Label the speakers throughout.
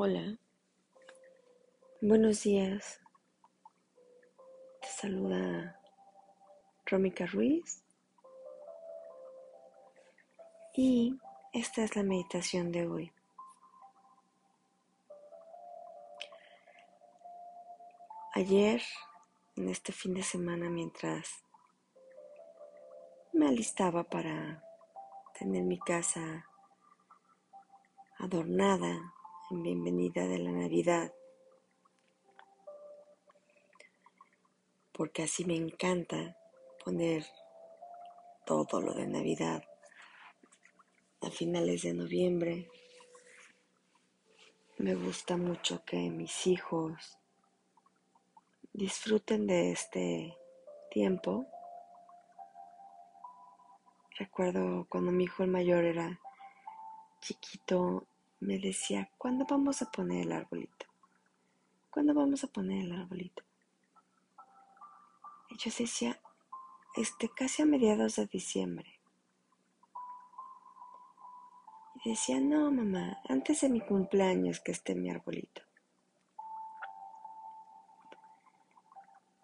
Speaker 1: Hola, buenos días. Te saluda Rómica Ruiz y esta es la meditación de hoy. Ayer, en este fin de semana, mientras me alistaba para tener mi casa adornada en bienvenida de la Navidad, porque así me encanta poner todo lo de Navidad a finales de noviembre. Me gusta mucho que mis hijos disfruten de este tiempo. Recuerdo cuando mi hijo el mayor era chiquito, me decía, ¿cuándo vamos a poner el arbolito? ¿Cuándo vamos a poner el arbolito? Y yo decía, este, casi a mediados de diciembre. Y decía, no, mamá, antes de mi cumpleaños que esté mi arbolito.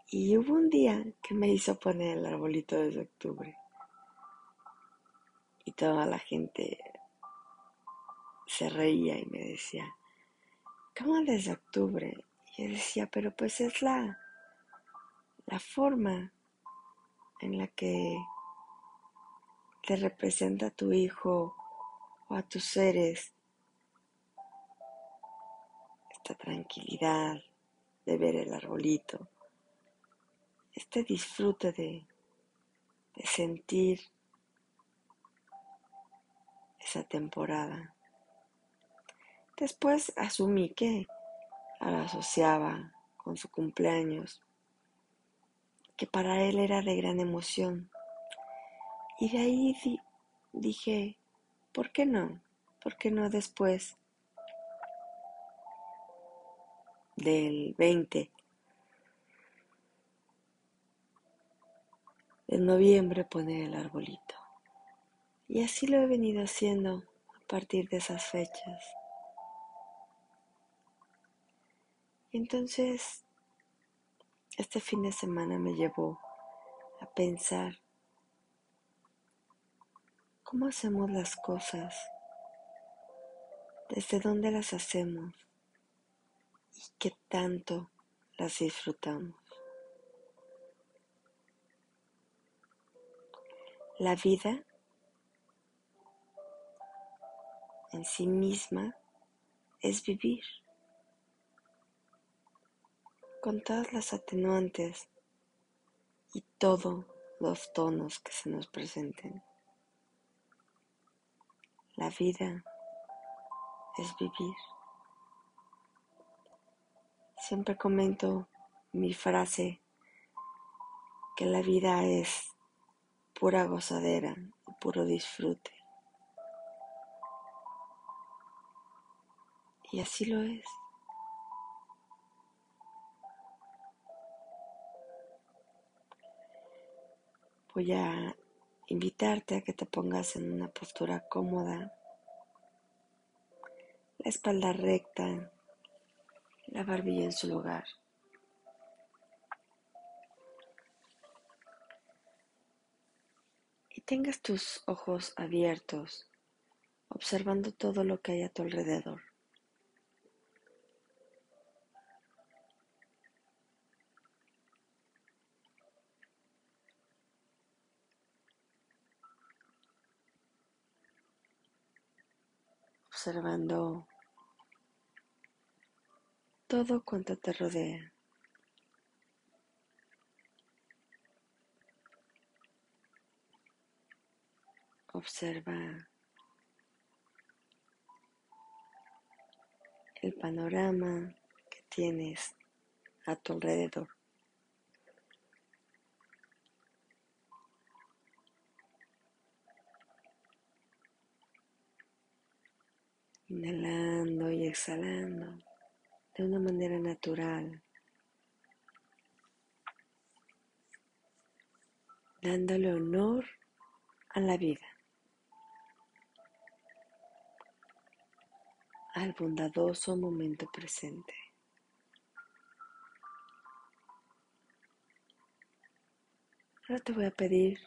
Speaker 1: Y hubo un día que me hizo poner el arbolito desde octubre. Y toda la gente se reía y me decía, ¿cómo desde octubre? Y yo decía, pero pues es la, la forma en la que te representa a tu hijo o a tus seres esta tranquilidad de ver el arbolito, este disfrute de, de sentir esa temporada. Después asumí que la asociaba con su cumpleaños, que para él era de gran emoción. Y de ahí dije, ¿por qué no? ¿Por qué no después del 20 de noviembre poner el arbolito? Y así lo he venido haciendo a partir de esas fechas. Entonces, este fin de semana me llevó a pensar cómo hacemos las cosas, desde dónde las hacemos y qué tanto las disfrutamos. La vida en sí misma es vivir con todas las atenuantes y todos los tonos que se nos presenten. La vida es vivir. Siempre comento mi frase que la vida es pura gozadera y puro disfrute. Y así lo es. Voy a invitarte a que te pongas en una postura cómoda, la espalda recta, la barbilla en su lugar. Y tengas tus ojos abiertos, observando todo lo que hay a tu alrededor. Observando todo cuanto te rodea. Observa el panorama que tienes a tu alrededor. Inhalando y exhalando de una manera natural, dándole honor a la vida, al bondadoso momento presente. Ahora te voy a pedir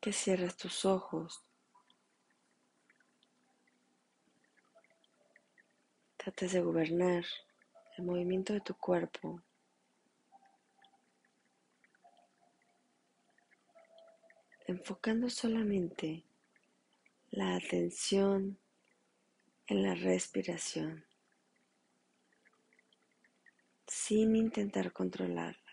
Speaker 1: que cierres tus ojos. Trates de gobernar el movimiento de tu cuerpo. Enfocando solamente la atención en la respiración, sin intentar controlarla.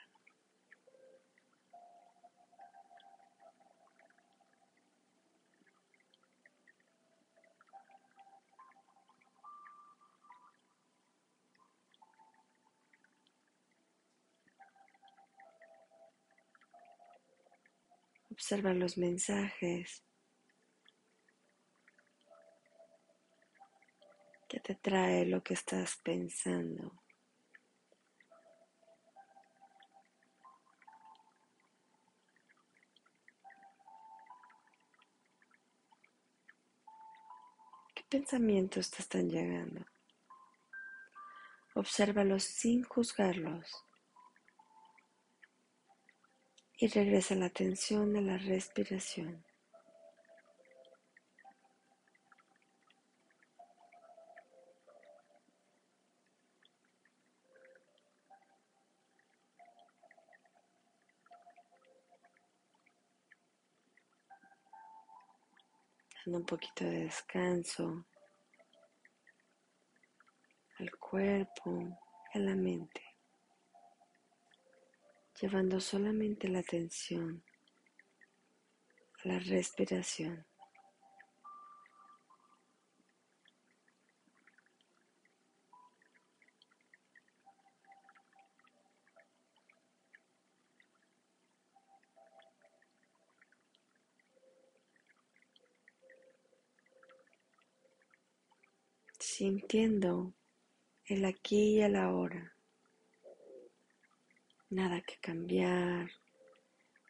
Speaker 1: Observa los mensajes que te trae lo que estás pensando. ¿Qué pensamientos te están llegando? Obsérvalos sin juzgarlos y regresa la atención a la respiración. Dando un poquito de descanso al cuerpo a la mente llevando solamente la atención a la respiración. sintiendo el aquí y el ahora nada que cambiar,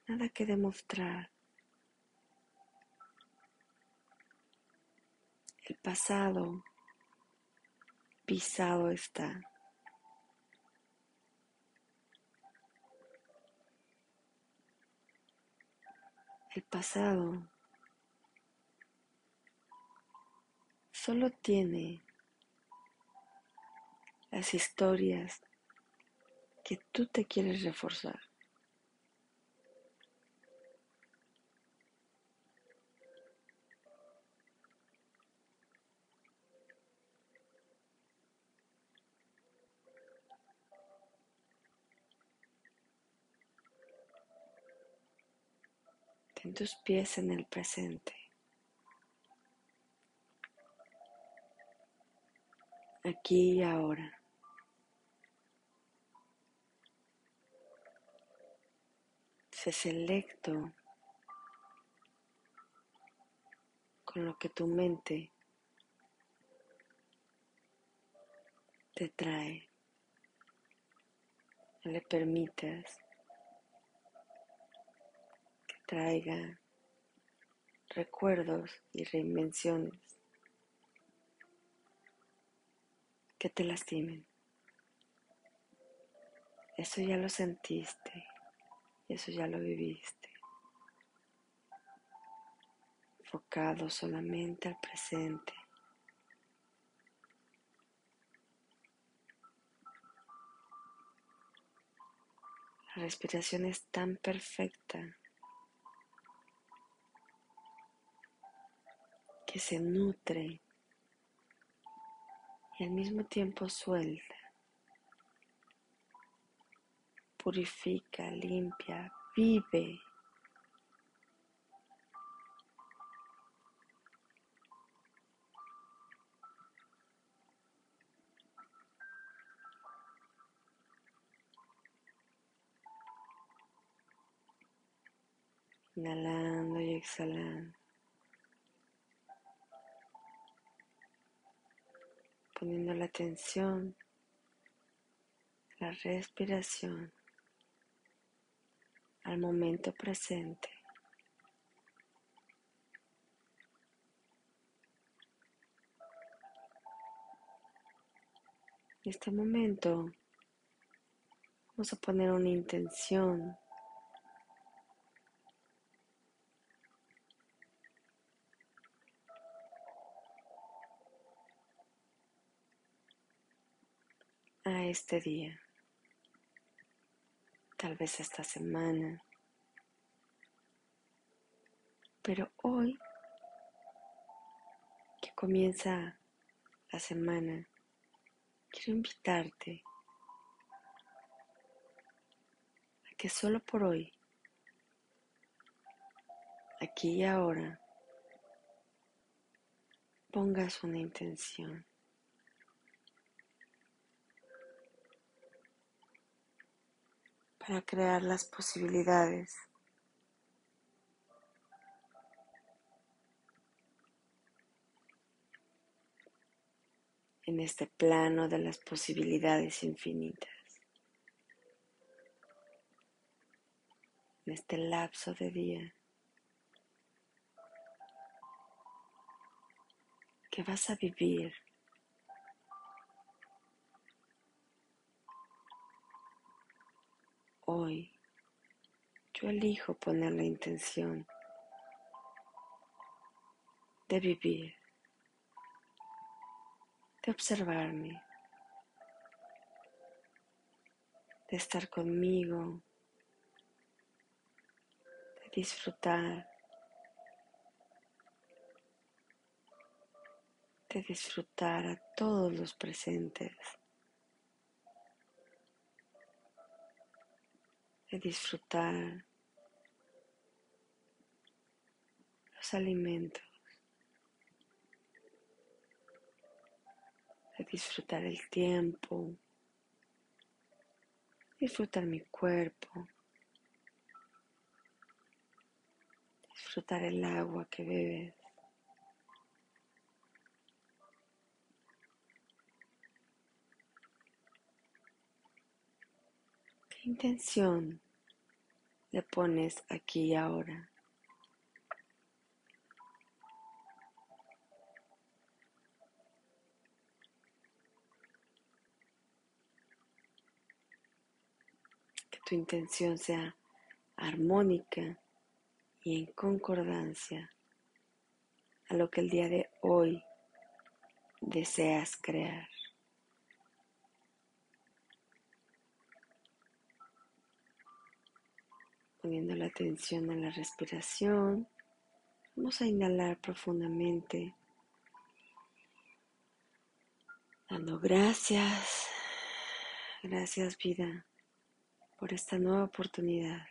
Speaker 1: nada que demostrar. El pasado pisado está. El pasado solo tiene las historias que tú te quieres reforzar. Ten tus pies en el presente. Aquí y ahora. Se selecto con lo que tu mente te trae. No le permitas que traiga recuerdos y reinvenciones que te lastimen. Eso ya lo sentiste eso ya lo viviste. Enfocado solamente al presente. La respiración es tan perfecta que se nutre y al mismo tiempo suelta. Purifica, limpia, vive. Inhalando y exhalando. Poniendo la atención, la respiración al momento presente. En este momento vamos a poner una intención a este día, tal vez esta semana, pero hoy que comienza la semana, quiero invitarte a que solo por hoy, aquí y ahora, pongas una intención. Para crear las posibilidades. en este plano de las posibilidades infinitas, en este lapso de día. Que vas a vivir hoy. Yo elijo poner la intención de vivir de observarme, de estar conmigo, de disfrutar, de disfrutar a todos los presentes, de disfrutar los alimentos. disfrutar el tiempo, disfrutar mi cuerpo, disfrutar el agua que bebes. ¿Qué intención le pones aquí y ahora? tu intención sea armónica y en concordancia a lo que el día de hoy deseas crear. Poniendo la atención a la respiración, vamos a inhalar profundamente, dando gracias, gracias vida por esta nueva oportunidad.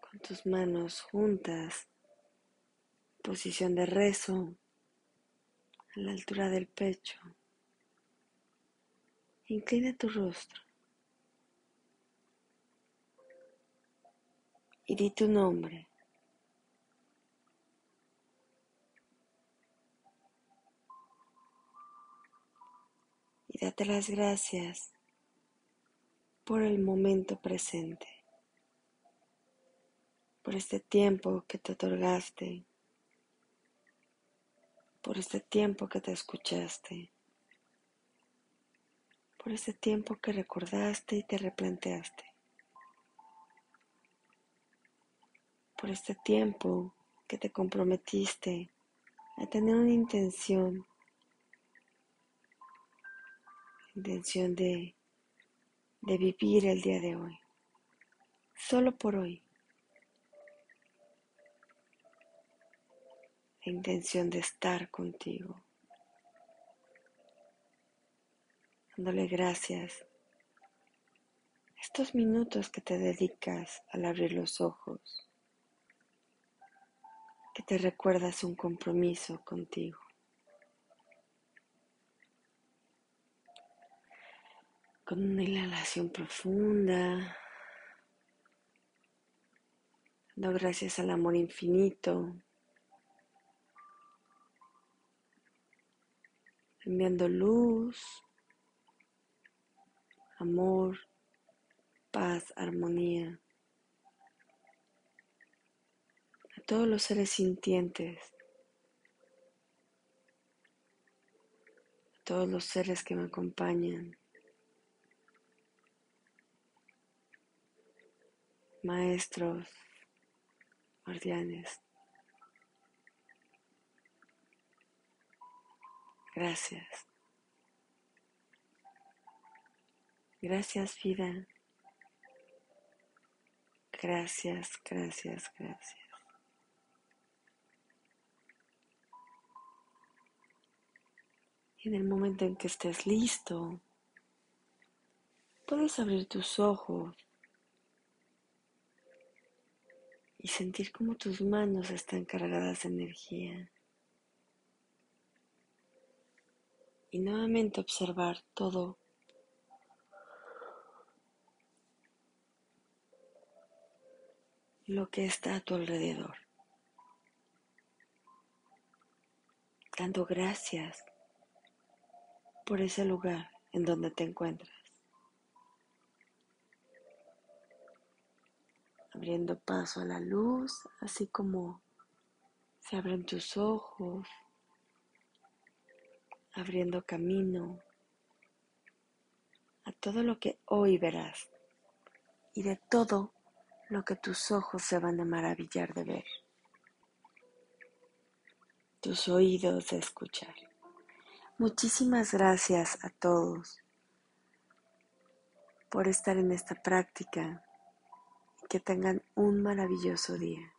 Speaker 1: Con tus manos juntas, posición de rezo a la altura del pecho. Inclina tu rostro. y di tu nombre. Y date las gracias por el momento presente, por este tiempo que te otorgaste, por este tiempo que te escuchaste, por este tiempo que recordaste y te replanteaste. por este tiempo que te comprometiste a tener una intención, intención de, de vivir el día de hoy, solo por hoy. Intención de estar contigo, dándole gracias. Estos minutos que te dedicas al abrir los ojos que te recuerdas un compromiso contigo. Con una inhalación profunda, dando gracias al amor infinito, enviando luz, amor paz, armonía a todos los seres sintientes, a todos los seres que me acompañan, maestros, guardianes. Gracias. Gracias vida. Gracias, gracias, gracias. Y en el momento en que estés listo, puedes abrir tus ojos y sentir como tus manos están cargadas de energía. Y nuevamente observar todo lo que está a tu alrededor. Dando gracias por ese lugar en donde te encuentras. Abriendo paso a la luz, así como se abren tus ojos, abriendo camino a todo lo que hoy verás y de todo lo que tus ojos se van a maravillar de ver, tus oídos de escuchar. Muchísimas gracias a todos por estar en esta práctica y que tengan un maravilloso día.